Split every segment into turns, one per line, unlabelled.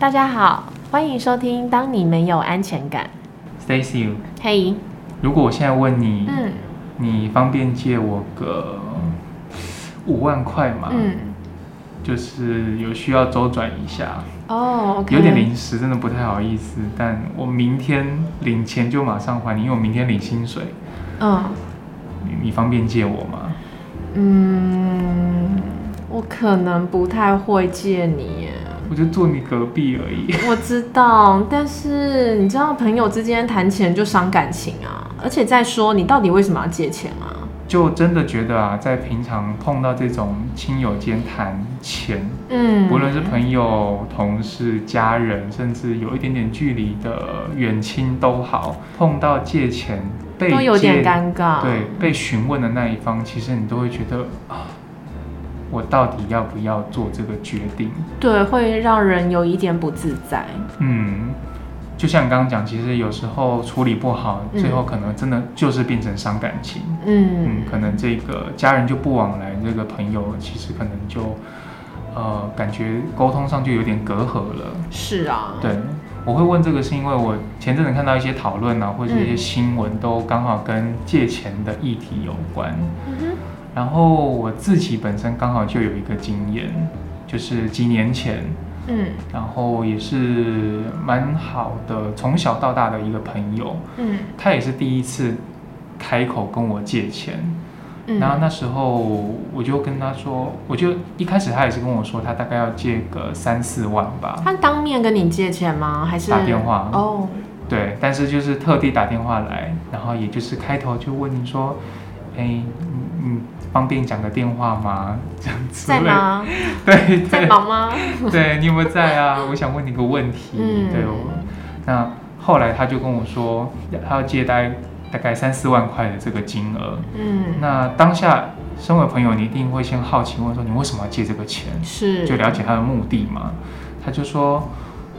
大家好，欢迎收听《当你没有安全感》。
Stacy，
嘿，
如果我现在问你，
嗯
你方便借我个五万块吗？
嗯，
就是有需要周转一下，
哦
有点临时，真的不太好意思。但我明天领钱就马上还你，因为我明天领薪水。
嗯
你你方便借我吗？
嗯，我可能不太会借你耶。
我就坐你隔壁而已。
我知道，但是你知道，朋友之间谈钱就伤感情啊。而且再说，你到底为什么要借钱啊？
就真的觉得啊，在平常碰到这种亲友间谈钱，
嗯，
不论是朋友、同事、家人，甚至有一点点距离的远亲都好，碰到借钱被
都有点尴尬。
对，被询问的那一方，其实你都会觉得啊，我到底要不要做这个决定？
对，会让人有一点不自在。
嗯，就像你刚刚讲，其实有时候处理不好，
嗯
最后可能真的就是变成伤感情。
嗯
嗯，可能这个家人就不往来，这个朋友其实可能就呃，感觉沟通上就有点隔阂了。
是啊。
对，我会问这个是因为我前阵子看到一些讨论啊，或者一些
嗯
新闻，都刚好跟借钱的议题有关。然后我自己本身刚好就有一个经验，就是几年前，
嗯
然后也是蛮好的，从小到大的一个朋友，
嗯
他也是第一次开口跟我借钱。
嗯。
然后那时候我就跟他说，我就一开始他也是跟我说，他大概要借个三四万吧，
他当面跟你借钱吗？还是
打电话
哦，
对，但是就是特地打电话来，然后也就是开头就问你说，哎，你你方便讲个电话吗？这样子。
在？吗？
对
在
对
忙吗？
对，你有没有在啊？我想问你个问题。
嗯
对，我那后来他就跟我说，他要借大概大概三四万块的这个金额。
嗯，
那当下身为朋友，你一定会先好奇问说，你为什么要借这个钱？
是
就了解他的目的嘛。他就说，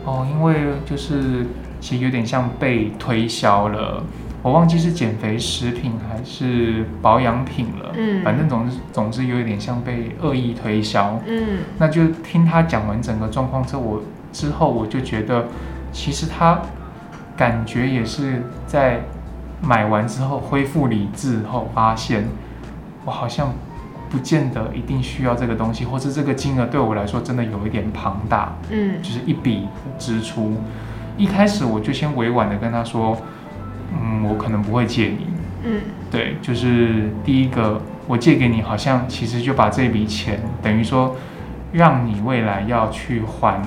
哦，因为就是其实有点像被推销了，我忘记是减肥食品还是保养品了，
嗯
反正总之总之有一点像被恶意推销。
嗯
那就听他讲完整个状况之后，我之后我就觉得，其实他感觉也是在买完之后恢复理智后，发现我好像不见得一定需要这个东西，或是这个金额对我来说真的有一点庞大，
嗯
就是一笔支出。一开始我就先委婉的跟他说，嗯，我可能不会借你，
嗯。
对，就是第一个，我借给你，好像其实就把这笔钱等于说，让你未来要去还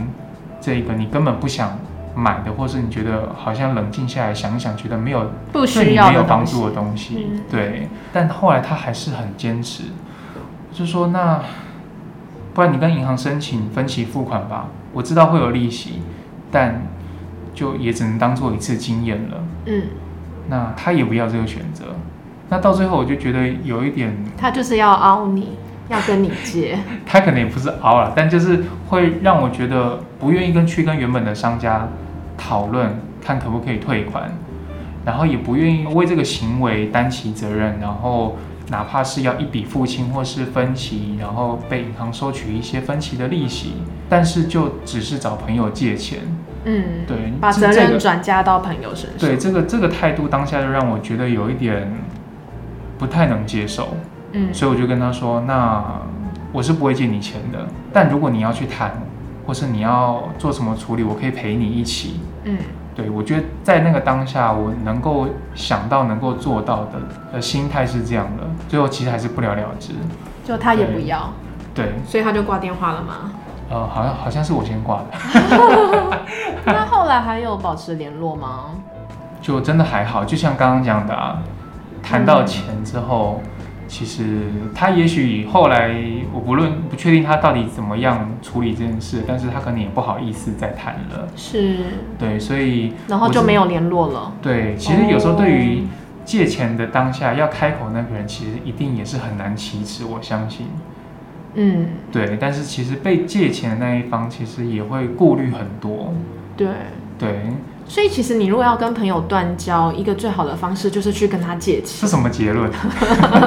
这个你根本不想买的，或是你觉得好像冷静下来想一想，觉得没有
不
对
需要
你没有帮助的东西，
嗯。
对。但后来他还是很坚持，就说那不然你跟银行申请分期付款吧，我知道会有利息，但就也只能当做一次经验了。
嗯，
那他也不要这个选择，那到最后我就觉得有一点，
他就是要凹你，要跟你借。
他可能也不是凹了，但就是会让我觉得不愿意跟去跟原本的商家讨论，看可不可以退款，然后也不愿意为这个行为担起责任，然后哪怕是要一笔付清或是分期，然后被银行收取一些分期的利息，但是就只是找朋友借钱，
嗯，
对，
把责任转嫁到朋友身上。
对这个这个态度当下就让我觉得有一点不太能接受。
嗯
所以我就跟他说，那我是不会借你钱的，但如果你要去谈，或是你要做什么处理，我可以陪你一起。
嗯
对我觉得在那个当下，我能够想到、能够做到的的心态是这样的，最后其实还是不了了之。
就他也不要，
对，
所以他就挂电话了嘛。
呃，好像好像是我先挂的，
那后来还有保持联络吗？
就真的还好，就像刚刚讲的啊，谈到钱之后。其实他也许后来，我不论不确定他到底怎么样处理这件事，但是他可能也不好意思再谈了。
是，
对，所以
然后就没有联络了。
对，其实有时候对于
哦
借钱的当下要开口那个人，其实一定也是很难启齿，我相信。
嗯，
对，但是其实被借钱的那一方，其实也会顾虑很多。
对。
对，
所以其实你如果要跟朋友断交，一个最好的方式就是去跟他借钱是。
什么结论？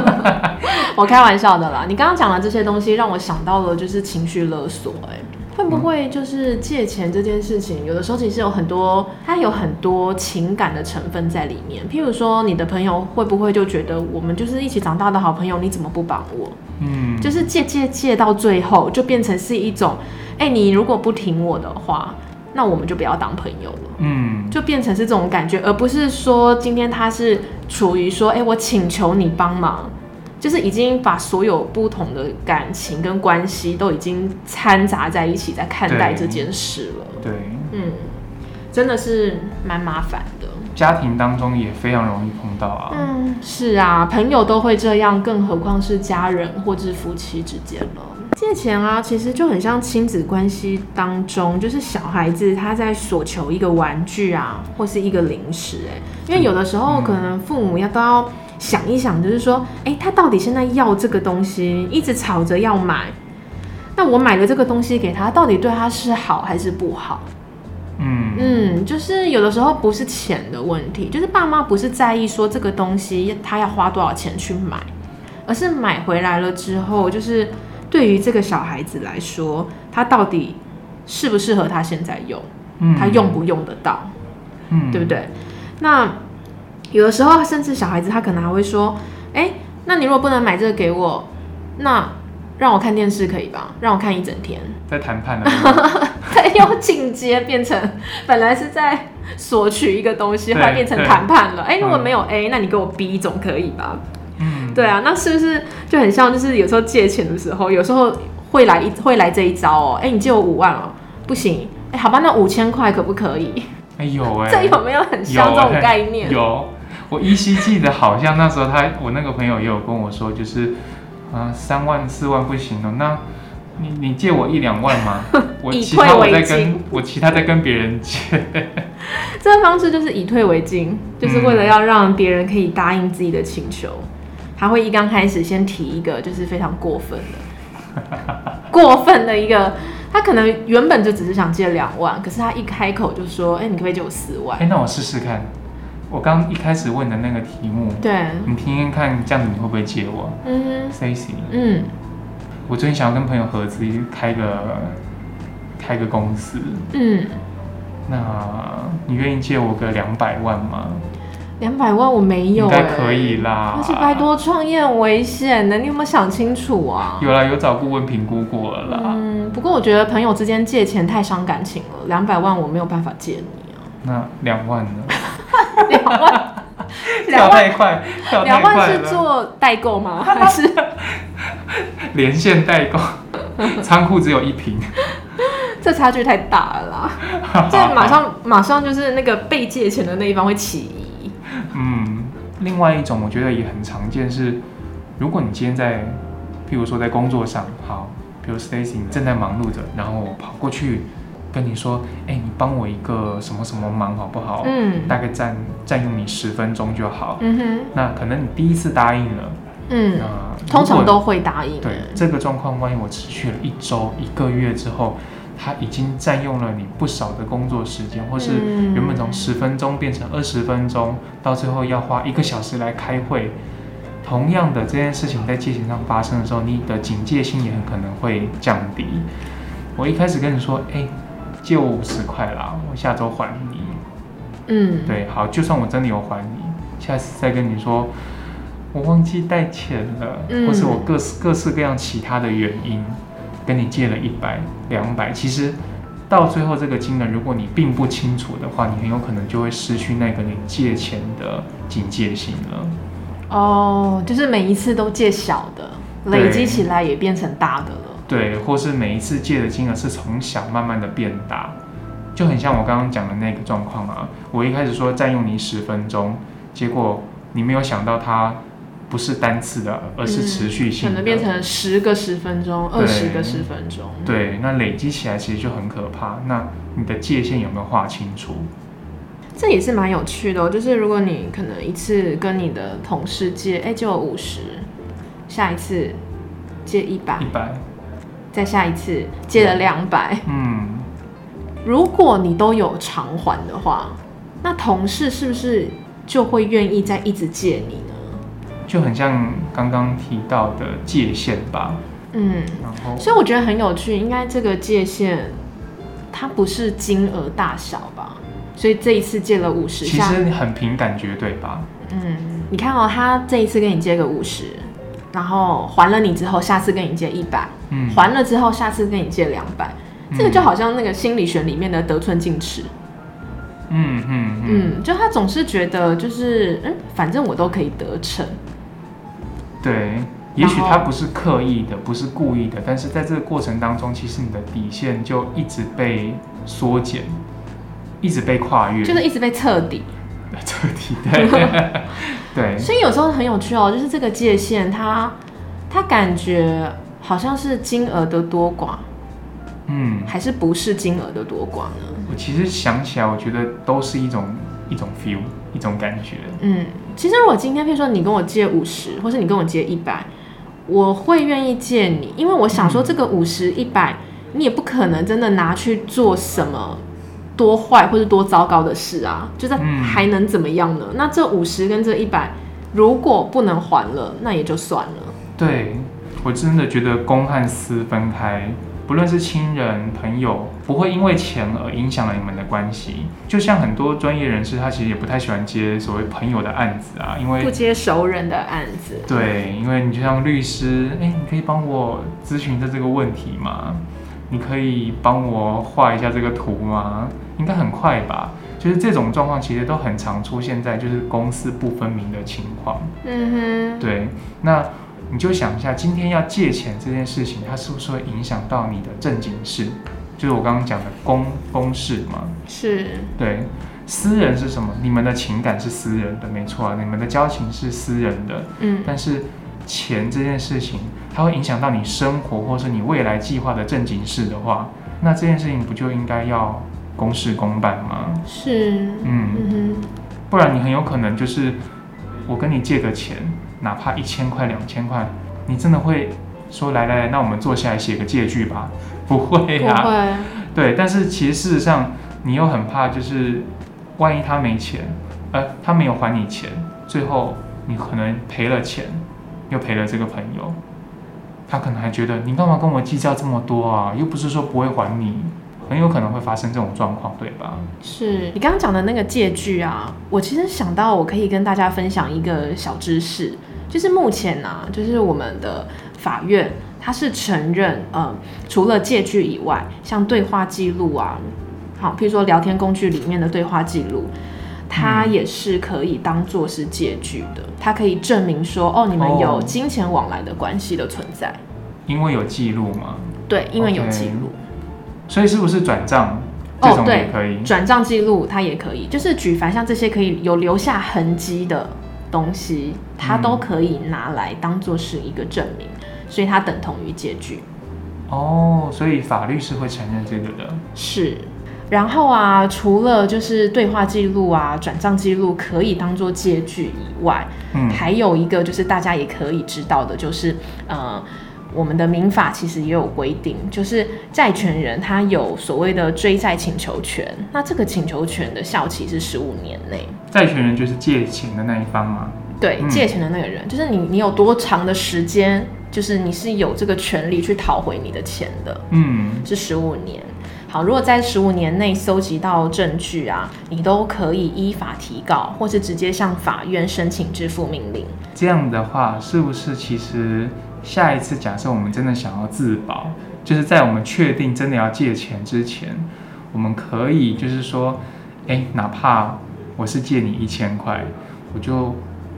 我开玩笑的啦。你刚刚讲的这些东西，让我想到了就是情绪勒索、哎，会不会就是借钱这件事情，有的时候其实有很多，它有很多情感的成分在里面。譬如说，你的朋友会不会就觉得我们就是一起长大的好朋友，你怎么不帮我？
嗯，
就是借借借到最后，就变成是一种，哎、你如果不挺我的话，那我们就不要当朋友了。
嗯，
就变成是这种感觉，而不是说今天他是处于说，哎、我请求你帮忙，就是已经把所有不同的感情跟关系都已经掺杂在一起，在看待这件事了。
对，
嗯，真的是蛮麻烦的。
家庭当中也非常容易碰到啊。
嗯，是啊，朋友都会这样，更何况是家人或是夫妻之间了。借钱啊，其实就很像亲子关系当中，就是小孩子他在索求一个玩具啊，或是一个零食、哎，因为有的时候可能父母要都要想一想，就是说，哎、他到底现在要这个东西，一直吵着要买，那我买了这个东西给他，到底对他是好还是不好？
嗯
嗯，就是有的时候不是钱的问题，就是爸妈不是在意说这个东西他要花多少钱去买，而是买回来了之后，就是对于这个小孩子来说，他到底适不适合他现在用，
嗯
他用不用得到，
嗯
对不对？那有的时候甚至小孩子他可能还会说，哎、那你如果不能买这个给我，那让我看电视可以吧？让我看一整天。
在谈判的
又进阶变成本来是在索取一个东西，后来
对
变成
对
谈判了。哎、如果
嗯
没有 A，、那你给我 B 总可以吧？
嗯，
对啊，那是不是就很像？就是有时候借钱的时候，有时候会来一会来这一招哦。哎、你借我五万哦，不行。哎、好吧，那五千块可不可以？
哎有 哎，
这有没有很像这种
哎
概念？
有，我依稀记得，好像那时候他我那个朋友也有跟我说，就是啊三、万四万不行了，那你你借我一两万吗，我
以
其他在跟我其他在跟别人借，
这个方式就是以退为进，就是为了要让别人可以答应自己的请求，他会一刚开始先提一个就是非常过分的、过分的一个，他可能原本就只是想借两万，可是他一开口就说：“哎、你可不可以借我四万？
哎、那我试试看，我刚一开始问的那个题目？”，
对，
你听听看，这样子你会不会借我？
嗯
，Stacy？
哼嗯
我最近想要跟朋友合资开个开个公司，
嗯，
那你愿意借我个两百万吗？
两百万我没有、哎
应该可以啦。
而且拜托创业很危险的，你有没有想清楚啊？
有啦，有找顾问评估过了啦。
嗯，不过我觉得朋友之间借钱太伤感情了，两百万我没有办法借你啊。
那两万呢？
两万，
跳太快，跳
两万是。做代购吗？还是
连线代购，仓库只有一瓶。
这差距太大了啦？这马上马上就是那个被借钱的那一方会起疑。
嗯，另外一种我觉得也很常见是，如果你今天在，譬如说在工作上，好，比如 Stacy 你正在忙碌着，然后我跑过去跟你说，哎、你帮我一个什么什么忙好不好？
嗯
大概占占用你十分钟就好。
嗯哼
那可能你第一次答应了，
嗯，
那
通常都会答应。
对这个状况，万一我持续了一周、一个月之后，它已经占用了你不少的工作时间，或是
嗯
原本从十分钟变成二十分钟，到最后要花一个小时来开会。同样的这件事情在借钱上发生的时候，你的警戒心也很可能会降低。我一开始跟你说，哎、借我五十块啦，我下周还你。
嗯，
对，好，就算我真的有还你，下次再跟你说，我忘记带钱了，
嗯
或是我各式各式各样其他的原因，跟你借了一百、两百，其实到最后这个金额，如果你并不清楚的话，你很有可能就会失去那个你借钱的警戒心了。
哦，就是每一次都借小的，累积起来也变成大的了。
对，或是每一次借的金额是从小慢慢的变大，就很像我刚刚讲的那个状况啊。我一开始说占用你十分钟，结果你没有想到它不是单次的，而是持续性的，
可能变成十个十分钟，二十个十分钟。
对，那累积起来其实就很可怕。那你的界限有没有划清楚？
这也是蛮有趣的、哦，就是如果你可能一次跟你的同事借，哎、就有五十，下一次借一百
一，百，
再下一次借了两百。
嗯，
如果你都有偿还的话，那同事是不是就会愿意再一直借你呢？
就很像刚刚提到的界限吧。
嗯，
然后
所以我觉得很有趣，应该这个界限它不是金额大小吧？所以这一次借了五十，
其实很凭感觉，对吧？
嗯，你看哦，他这一次跟你借个五十，然后还了你之后，下次跟你借一百，
嗯，
还了之后，下次跟你借两百，这个就好像那个心理学里面的得寸进尺。
嗯嗯嗯，
嗯，就他总是觉得就是嗯，反正我都可以得逞。
对，也许他不是刻意的，不是故意的，但是在这个过程当中，其实你的底线就一直被缩减，一直被跨越，
就是一直被彻底。
彻底对 对，
所以有时候很有趣哦，就是这个界限它，它感觉好像是金额的多寡，
嗯，
还是不是金额的多寡呢？
我其实想起来，我觉得都是一种一种 feel，一种感觉，
嗯，其实如果今天，譬如说你跟我借五十，或是你跟我借一百，我会愿意借你，因为我想说这个五十一百，你也不可能真的拿去做什么多坏或者多糟糕的事啊，就在
嗯
还能怎么样呢？那这五十跟这一百，如果不能还了，那也就算了。
对我真的觉得公和私分开。不论是亲人、朋友，不会因为钱而影响了你们的关系。就像很多专业人士，他其实也不太喜欢接所谓朋友的案子啊，因为
不接熟人的案子，
对，因为你就像律师，哎、你可以帮我咨询一下这个问题吗？你可以帮我画一下这个图吗？应该很快吧？就是这种状况，其实都很常出现在就是公私不分明的情况。
嗯哼，
对，那你就想一下，今天要借钱这件事情，它是不是会影响到你的正经事？就是我刚刚讲的公公事嘛。
是，
对，私人是什么？你们的情感是私人的，没错啊，你们的交情是私人的。
嗯，
但是钱这件事情，它会影响到你生活或是你未来计划的正经事的话，那这件事情不就应该要公事公办吗？
是，
嗯，
嗯，
不然你很有可能就是我跟你借个钱，哪怕一千块、两千块，你真的会说来来来，那我们坐下来写个借据吧？不会
不
啊，
会，
对。但是其实事实上，你又很怕，就是万一他没钱，呃，他没有还你钱，最后你可能赔了钱，又赔了这个朋友，他可能还觉得你干嘛跟我计较这么多啊？又不是说不会还你，很有可能会发生这种状况，对吧？
是你刚刚讲的那个借据啊，我其实想到我可以跟大家分享一个小知识，就是目前啊，就是我们的法院它是承认，呃，除了借据以外，像对话记录啊，好，譬如说聊天工具里面的对话记录。它也是可以当做是借据的，它可以证明说，哦，你们有
哦
金钱往来的关系的存在。
因为有记录嘛，
对，因为有记录。
所以是不是转账这种
哦对
也可以？
转账记录它也可以，就是举凡像这些可以有留下痕迹的东西，它
嗯
都可以拿来当做是一个证明，所以它等同于借据。
哦，所以法律是会承认这个的。
是。然后啊，除了就是对话记录啊、转账记录可以当做借据以外，
嗯，
还有一个就是大家也可以知道的，就是呃，我们的民法其实也有规定，就是债权人他有所谓的追债请求权，那这个请求权的效期是十五年内。
债权人就是借钱的那一方嘛。
对，
嗯
借钱的那个人，就是你，你有多长的时间，就是你是有这个权利去讨回你的钱的，
嗯，
是十五年。好，如果在十五年内搜集到证据啊，你都可以依法提告，或是直接向法院申请支付命令。
这样的话，是不是其实下一次假设我们真的想要自保，就是在我们确定真的要借钱之前，我们可以就是说，哎，哪怕我是借你一千块，我就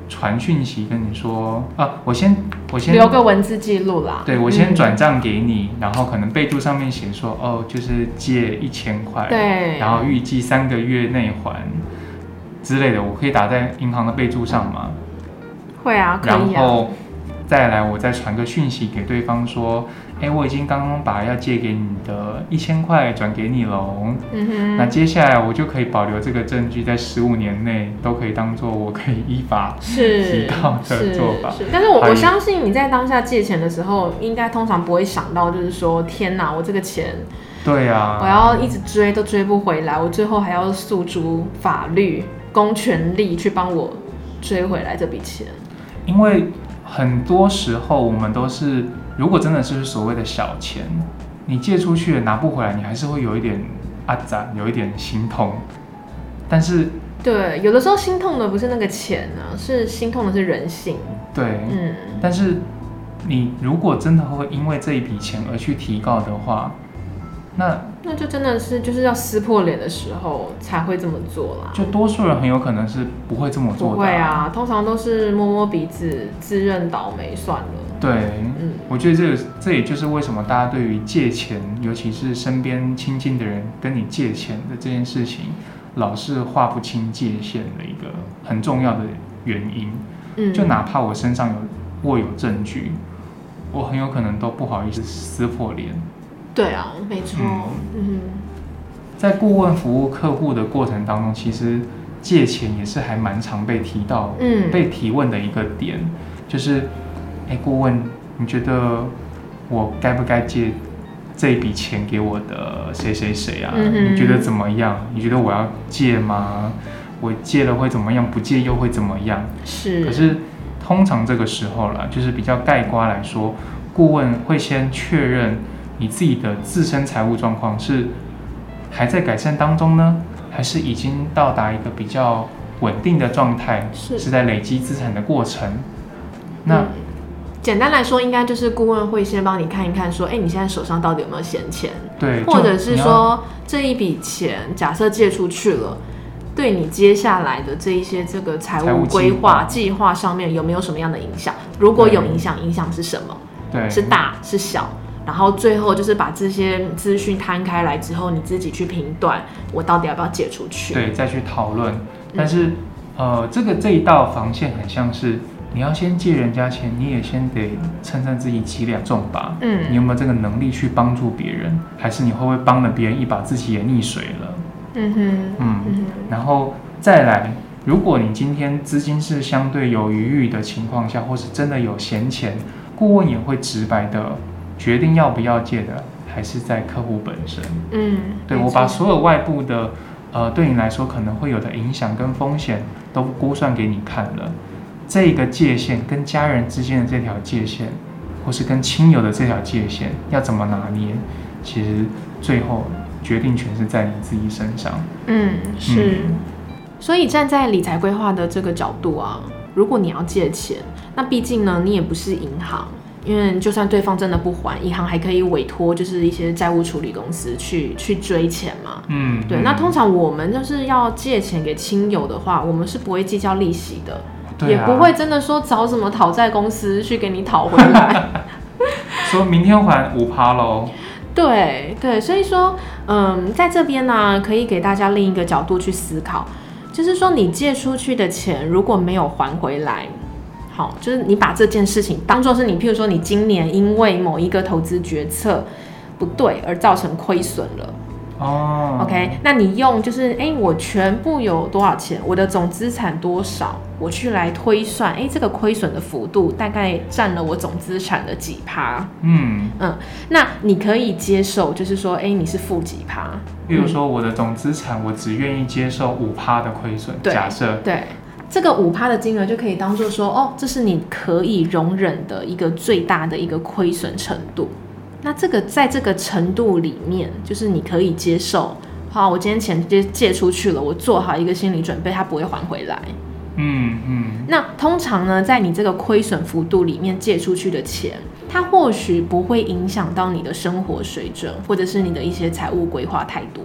传讯息跟你说，啊，我先我先
留个文字记录啦。
对我先
嗯
转账给你，然后可能备注上面写说，哦，就是借一千块，
对，
然后预计三个月内还之类的，我可以打在银行的备注上吗？
会啊，可以啊。
然后再来，我再传个讯息给对方说，哎，我已经刚刚把要借给你的一千块转给你喽。
嗯哼，
那接下来我就可以保留这个证据，在十五年内都可以当做我可以依法
是
提到的做法
是，但是我我相信你在当下借钱的时候，应该通常不会想到，就是说，天哪，我这个钱
对啊，
我要一直追都追不回来，我最后还要诉诸法律、公权力去帮我追回来这笔钱。
因为很多时候我们都是，如果真的是所谓的小钱，你借出去了拿不回来，你还是会有一点阿攒，有一点心痛。但是
对，有的时候心痛的不是那个钱啊、是心痛的是人性。
对，
嗯，
但是你如果真的会因为这一笔钱而去提告的话，那
那就真的是就是要撕破脸的时候才会这么做啦。
就多数人很有可能是不会这么做的、
不会，啊，通常都是摸摸鼻子，自认倒霉算了。
对。
嗯，
我觉得这个这也就是为什么大家对于借钱，尤其是身边亲近的人跟你借钱的这件事情，老是划不清界限的一个很重要的原因。
嗯，
就哪怕我身上有握有证据，我很有可能都不好意思撕破脸。
对啊，没错。嗯
在顾问服务客户的过程当中，其实借钱也是还蛮常被提到、
嗯，
被提问的一个点，就是，哎，顾问，你觉得我该不该借这一笔钱给我的谁谁谁啊？
嗯
你觉得怎么样？你觉得我要借吗？我借了会怎么样？不借又会怎么样？
是。
可是通常这个时候啦，就是比较概括来说，顾问会先确认你自己的自身财务状况是还在改善当中呢，还是已经到达一个比较稳定的状态，
是
是在累积资产的过程。那、
嗯简单来说，应该就是顾问会先帮你看一看，说，哎、你现在手上到底有没有闲钱，
对，
或者是说这一笔钱假设借出去了。对你接下来的这一些这个财务规划
划
计划上面有没有什么样的影响？如果有影响，影响是什么？
对
是大是小？然后最后就是把这些资讯摊开来之后，你自己去评断我到底要不要借出去。
对再去讨论。
嗯
但是、呃，这个这一道防线很像是你要先借人家钱，你也先得称赞自己几两重吧。嗯。你
嗯
有没有这个能力去帮助别人，还是你会不会帮了别人一把，自己也溺水了？
嗯哼
嗯，
嗯
然后再来，如果你今天资金是相对有余裕的情况下，或是真的有闲钱，顾问也会直白的决定要不要借的，还是在客户本身。
嗯，
对我把所有外部的，呃，对你来说可能会有的影响跟风险都估算给你看了，这个界限跟家人之间的这条界限，或是跟亲友的这条界限要怎么拿捏，其实最后决定权是在你自己身上。
嗯，是。
嗯
所以站在理财规划的这个角度啊，如果你要借钱，那毕竟呢，你也不是银行，因为就算对方真的不还，银行还可以委托就是一些债务处理公司去去追钱嘛。
嗯，
对，
嗯
那通常我们就是要借钱给亲友的话，我们是不会计较利息的，
啊
也不会真的说找什么讨债公司去给你讨回来。
说明天还五趴喽。
对对，所以说，嗯，在这边呢，可以给大家另一个角度去思考，就是说，你借出去的钱如果没有还回来，好，就是你把这件事情当做是你，譬如说，你今年因为某一个投资决策不对而造成亏损了。
哦
OK，那你用就是，哎、我全部有多少钱，我的总资产多少，我去来推算，哎、这个亏损的幅度大概占了我总资产的几趴。
嗯嗯，
那你可以接受，就是说，哎、你是负几趴？
例如说我的总资产，我只愿意接受五趴的亏损，假设，
对，这个五趴的金额就可以当做说，哦，这是你可以容忍的一个最大的一个亏损程度。那这个在这个程度里面，就是你可以接受。好，我今天钱借借出去了，我做好一个心理准备，它不会还回来。
嗯嗯，
那通常呢，在你这个亏损幅度里面借出去的钱，它或许不会影响到你的生活水准，或者是你的一些财务规划太多。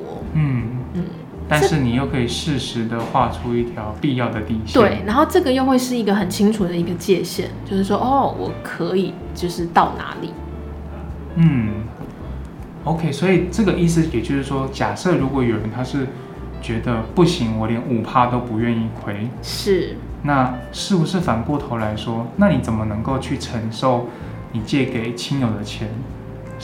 但是你又可以适时的画出一条必要的底线。
对，，然后这个又会是一个很清楚的一个界限，就是说，哦，我可以就是到哪里。
嗯，OK，所以这个意思也就是说，假设如果有人他是觉得不行，我连五趴都不愿意亏，
是，
那是不是反过头来说，那你怎么能够去承受你借给亲友的钱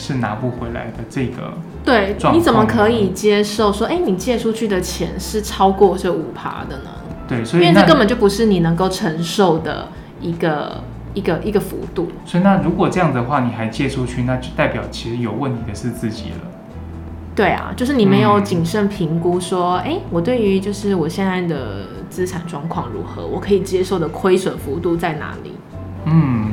是拿不回来的这个？
对，你怎么可以接受说，哎，你借出去的钱是超过这五趴的呢？
对，所以
因为这根本就不是你能够承受的一个一个一个幅度。
所以那如果这样的话，你还借出去，那就代表其实有问题的是自己了。
对啊，就是你没有
嗯
谨慎评估说，哎、我对于就是我现在的资产状况如何，我可以接受的亏损幅度在哪里？
嗯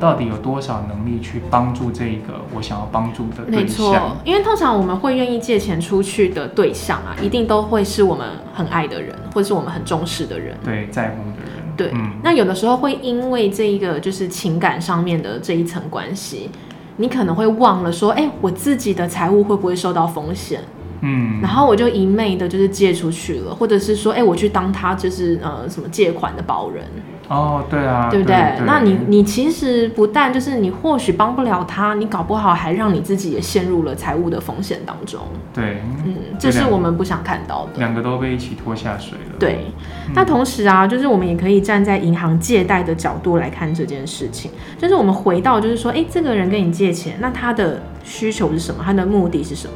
到底有多少能力去帮助这一个我想要帮助的对
没错？，因为通常我们会愿意借钱出去的对象啊，一定都会是我们很爱的人，或者是我们很重视的人。
对，在乎的人，
对，
嗯，
那有的时候会因为这一个就是情感上面的这一层关系，你可能会忘了说，哎、我自己的财务会不会受到风险？
嗯，
然后我就一昧的就是借出去了，或者是说，哎、我去当他就是呃什么借款的保人，
哦，对啊，
对不对？
对
那你你其实不但就是你或许帮不了他，你搞不好还让你自己也陷入了财务的风险当中。
对，
嗯，这是我们不想看到的。
两个都被一起拖下水了。
对，
嗯
那同时啊，就是我们也可以站在银行借贷的角度来看这件事情，就是我们回到就是说，哎，这个人跟你借钱，那他的需求是什么？他的目的是什么？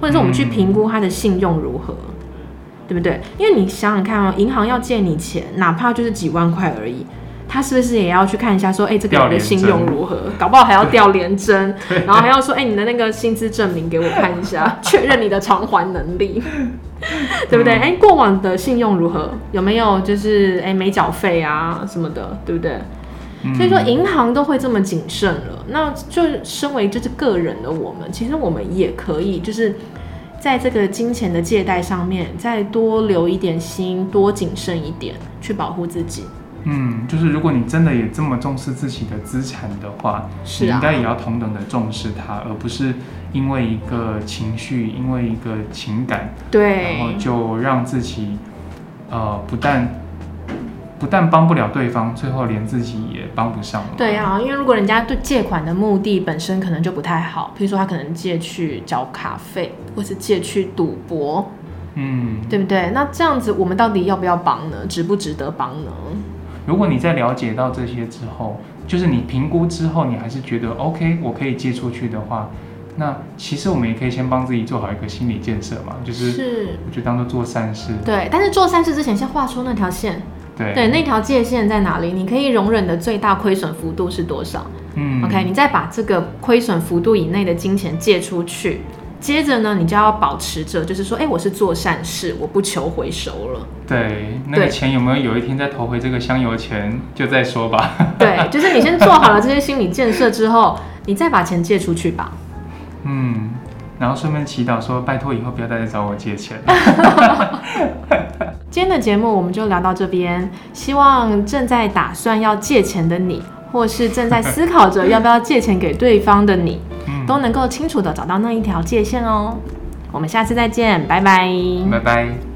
或者是我们去评估他的信用如何，对不对？因为你想想看哦，银行要借你钱，哪怕就是几万块而已。他是不是也要去看一下，说，诶，这个人的信用如何？搞不好还要调连针，然后还要说，诶，你的那个薪资证明给我看一下，确认你的偿还能力。对不对？哎、过往的信用如何？有没有就是哎没缴费啊什么的，对不对？
嗯
所以说银行都会这么谨慎了，那就身为就是个人的我们，其实我们也可以就是在这个金钱的借贷上面再多留一点心，多谨慎一点，去保护自己。
嗯，就是如果你真的也这么重视自己的资产的话，
是啊
你应该也要同等的重视它，而不是因为一个情绪，因为一个情感，
对
然后就让自己呃不但不但帮不了对方，最后连自己也帮不上了。
对啊，因为如果人家对借款的目的本身可能就不太好，譬如说他可能借去缴卡费，或是借去赌博，
嗯，
对不对？那这样子我们到底要不要帮呢？值不值得帮呢？
如果你在了解到这些之后，就是你评估之后，你还是觉得 OK，我可以借出去的话，那其实我们也可以先帮自己做好一个心理建设嘛，就是
是，
我就当做做善事，
对。但是做善事之前，先画出那条线，
对
对，那条界限在哪里？你可以容忍的最大亏损幅度是多少、
嗯
o k 你再把这个亏损幅度以内的金钱借出去，接着呢，你就要保持着，就是说，哎、我是做善事，我不求回收了。
对，那个钱有没有有一天再投回这个香油钱，就再说吧。
对，就是你先做好了这些心理建设之后，你再把钱借出去吧。
嗯，然后顺便祈祷说，拜托以后不要再来找我借钱。
今天的节目我们就聊到这边，希望正在打算要借钱的你，或是正在思考着要不要借钱给对方的你，
嗯，
都能够清楚的找到那一条界限哦。我们下次再见，拜拜。
拜拜。